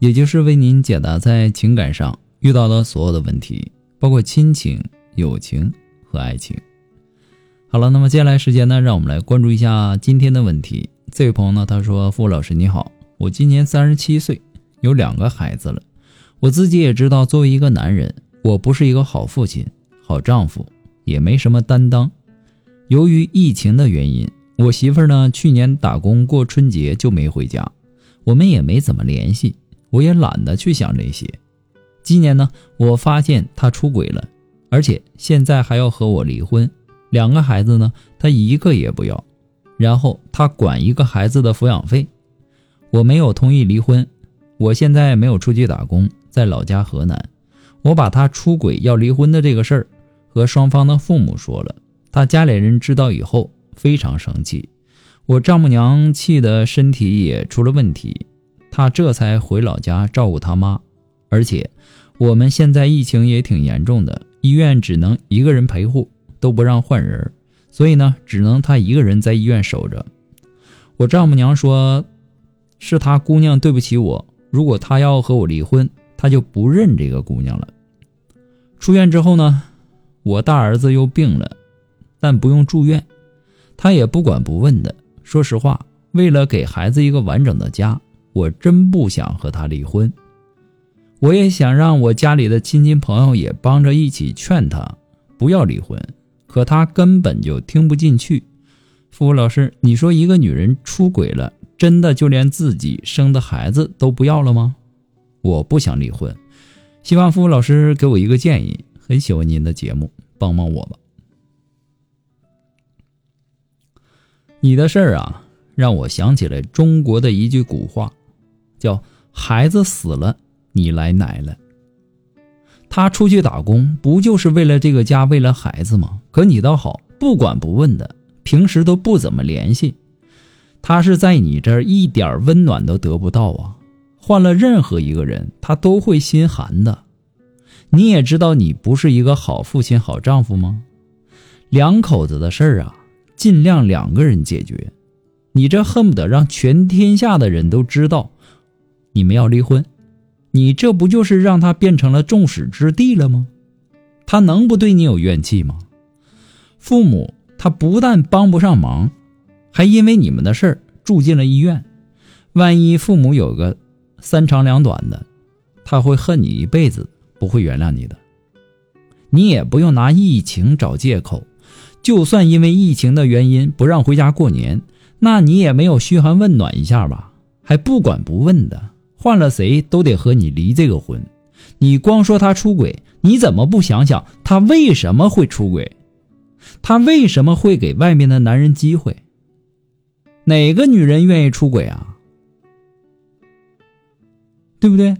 也就是为您解答在情感上遇到的所有的问题，包括亲情、友情和爱情。好了，那么接下来时间呢，让我们来关注一下今天的问题。这位朋友呢，他说：“傅老师你好，我今年三十七岁，有两个孩子了。我自己也知道，作为一个男人，我不是一个好父亲、好丈夫，也没什么担当。由于疫情的原因。”我媳妇儿呢，去年打工过春节就没回家，我们也没怎么联系，我也懒得去想这些。今年呢，我发现他出轨了，而且现在还要和我离婚，两个孩子呢，他一个也不要，然后他管一个孩子的抚养费。我没有同意离婚，我现在没有出去打工，在老家河南。我把他出轨要离婚的这个事儿和双方的父母说了，他家里人知道以后。非常生气，我丈母娘气得身体也出了问题，他这才回老家照顾他妈。而且我们现在疫情也挺严重的，医院只能一个人陪护，都不让换人，所以呢，只能他一个人在医院守着。我丈母娘说，是他姑娘对不起我，如果他要和我离婚，他就不认这个姑娘了。出院之后呢，我大儿子又病了，但不用住院。他也不管不问的。说实话，为了给孩子一个完整的家，我真不想和他离婚。我也想让我家里的亲戚朋友也帮着一起劝他不要离婚，可他根本就听不进去。付老师，你说一个女人出轨了，真的就连自己生的孩子都不要了吗？我不想离婚，希望付老师给我一个建议。很喜欢您的节目，帮帮我吧。你的事儿啊，让我想起来中国的一句古话，叫“孩子死了，你来奶了”。他出去打工，不就是为了这个家，为了孩子吗？可你倒好，不管不问的，平时都不怎么联系。他是在你这儿一点温暖都得不到啊！换了任何一个人，他都会心寒的。你也知道，你不是一个好父亲、好丈夫吗？两口子的事儿啊。尽量两个人解决，你这恨不得让全天下的人都知道你们要离婚，你这不就是让他变成了众矢之的了吗？他能不对你有怨气吗？父母他不但帮不上忙，还因为你们的事儿住进了医院。万一父母有个三长两短的，他会恨你一辈子，不会原谅你的。你也不用拿疫情找借口。就算因为疫情的原因不让回家过年，那你也没有嘘寒问暖一下吧？还不管不问的，换了谁都得和你离这个婚。你光说他出轨，你怎么不想想他为什么会出轨？他为什么会给外面的男人机会？哪个女人愿意出轨啊？对不对？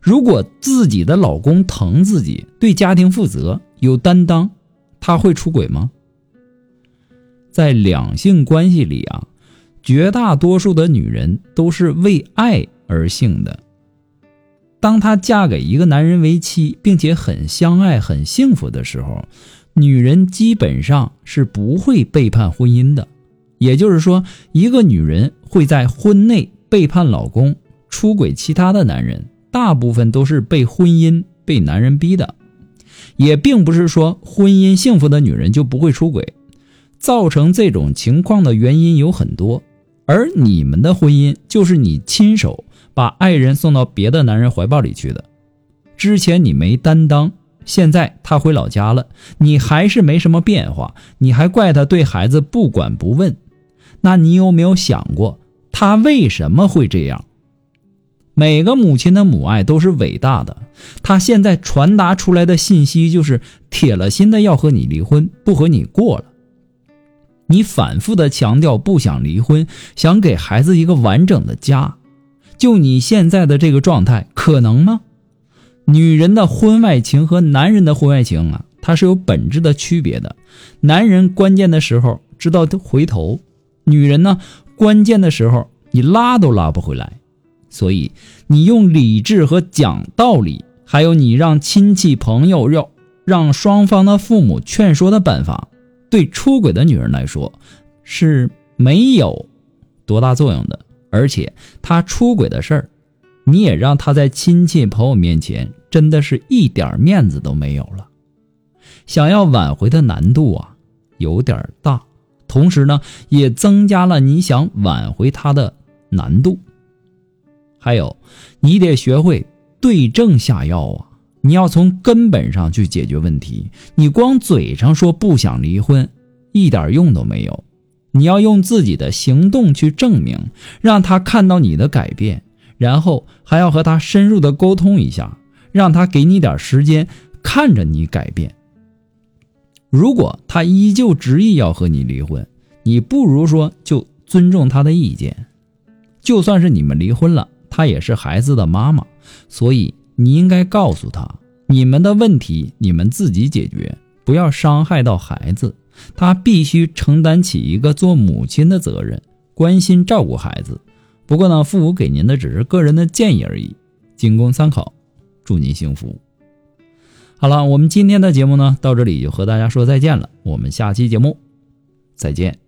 如果自己的老公疼自己，对家庭负责，有担当。他会出轨吗？在两性关系里啊，绝大多数的女人都是为爱而性的。当她嫁给一个男人为妻，并且很相爱、很幸福的时候，女人基本上是不会背叛婚姻的。也就是说，一个女人会在婚内背叛老公、出轨其他的男人，大部分都是被婚姻、被男人逼的。也并不是说婚姻幸福的女人就不会出轨，造成这种情况的原因有很多，而你们的婚姻就是你亲手把爱人送到别的男人怀抱里去的。之前你没担当，现在他回老家了，你还是没什么变化，你还怪他对孩子不管不问，那你有没有想过他为什么会这样？每个母亲的母爱都是伟大的，她现在传达出来的信息就是铁了心的要和你离婚，不和你过了。你反复的强调不想离婚，想给孩子一个完整的家，就你现在的这个状态，可能吗？女人的婚外情和男人的婚外情啊，它是有本质的区别的。男人关键的时候知道回头，女人呢，关键的时候你拉都拉不回来。所以，你用理智和讲道理，还有你让亲戚朋友要让双方的父母劝说的办法，对出轨的女人来说是没有多大作用的。而且，她出轨的事儿，你也让她在亲戚朋友面前真的是一点面子都没有了。想要挽回的难度啊，有点大，同时呢，也增加了你想挽回她的难度。还有，你得学会对症下药啊！你要从根本上去解决问题。你光嘴上说不想离婚，一点用都没有。你要用自己的行动去证明，让他看到你的改变，然后还要和他深入的沟通一下，让他给你点时间看着你改变。如果他依旧执意要和你离婚，你不如说就尊重他的意见。就算是你们离婚了。他也是孩子的妈妈，所以你应该告诉他，你们的问题你们自己解决，不要伤害到孩子。他必须承担起一个做母亲的责任，关心照顾孩子。不过呢，父母给您的只是个人的建议而已，仅供参考。祝您幸福。好了，我们今天的节目呢，到这里就和大家说再见了。我们下期节目再见。